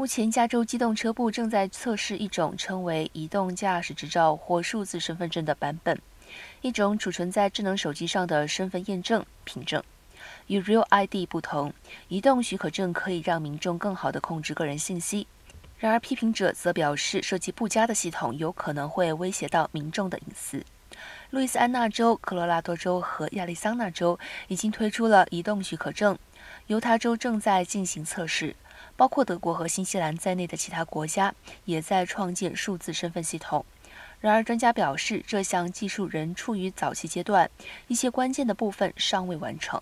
目前，加州机动车部正在测试一种称为移动驾驶执照或数字身份证的版本，一种储存在智能手机上的身份验证凭证。与 Real ID 不同，移动许可证可以让民众更好地控制个人信息。然而，批评者则表示，设计不佳的系统有可能会威胁到民众的隐私。路易斯安那州、科罗拉多州和亚利桑那州已经推出了移动许可证，犹他州正在进行测试。包括德国和新西兰在内的其他国家也在创建数字身份系统。然而，专家表示，这项技术仍处于早期阶段，一些关键的部分尚未完成。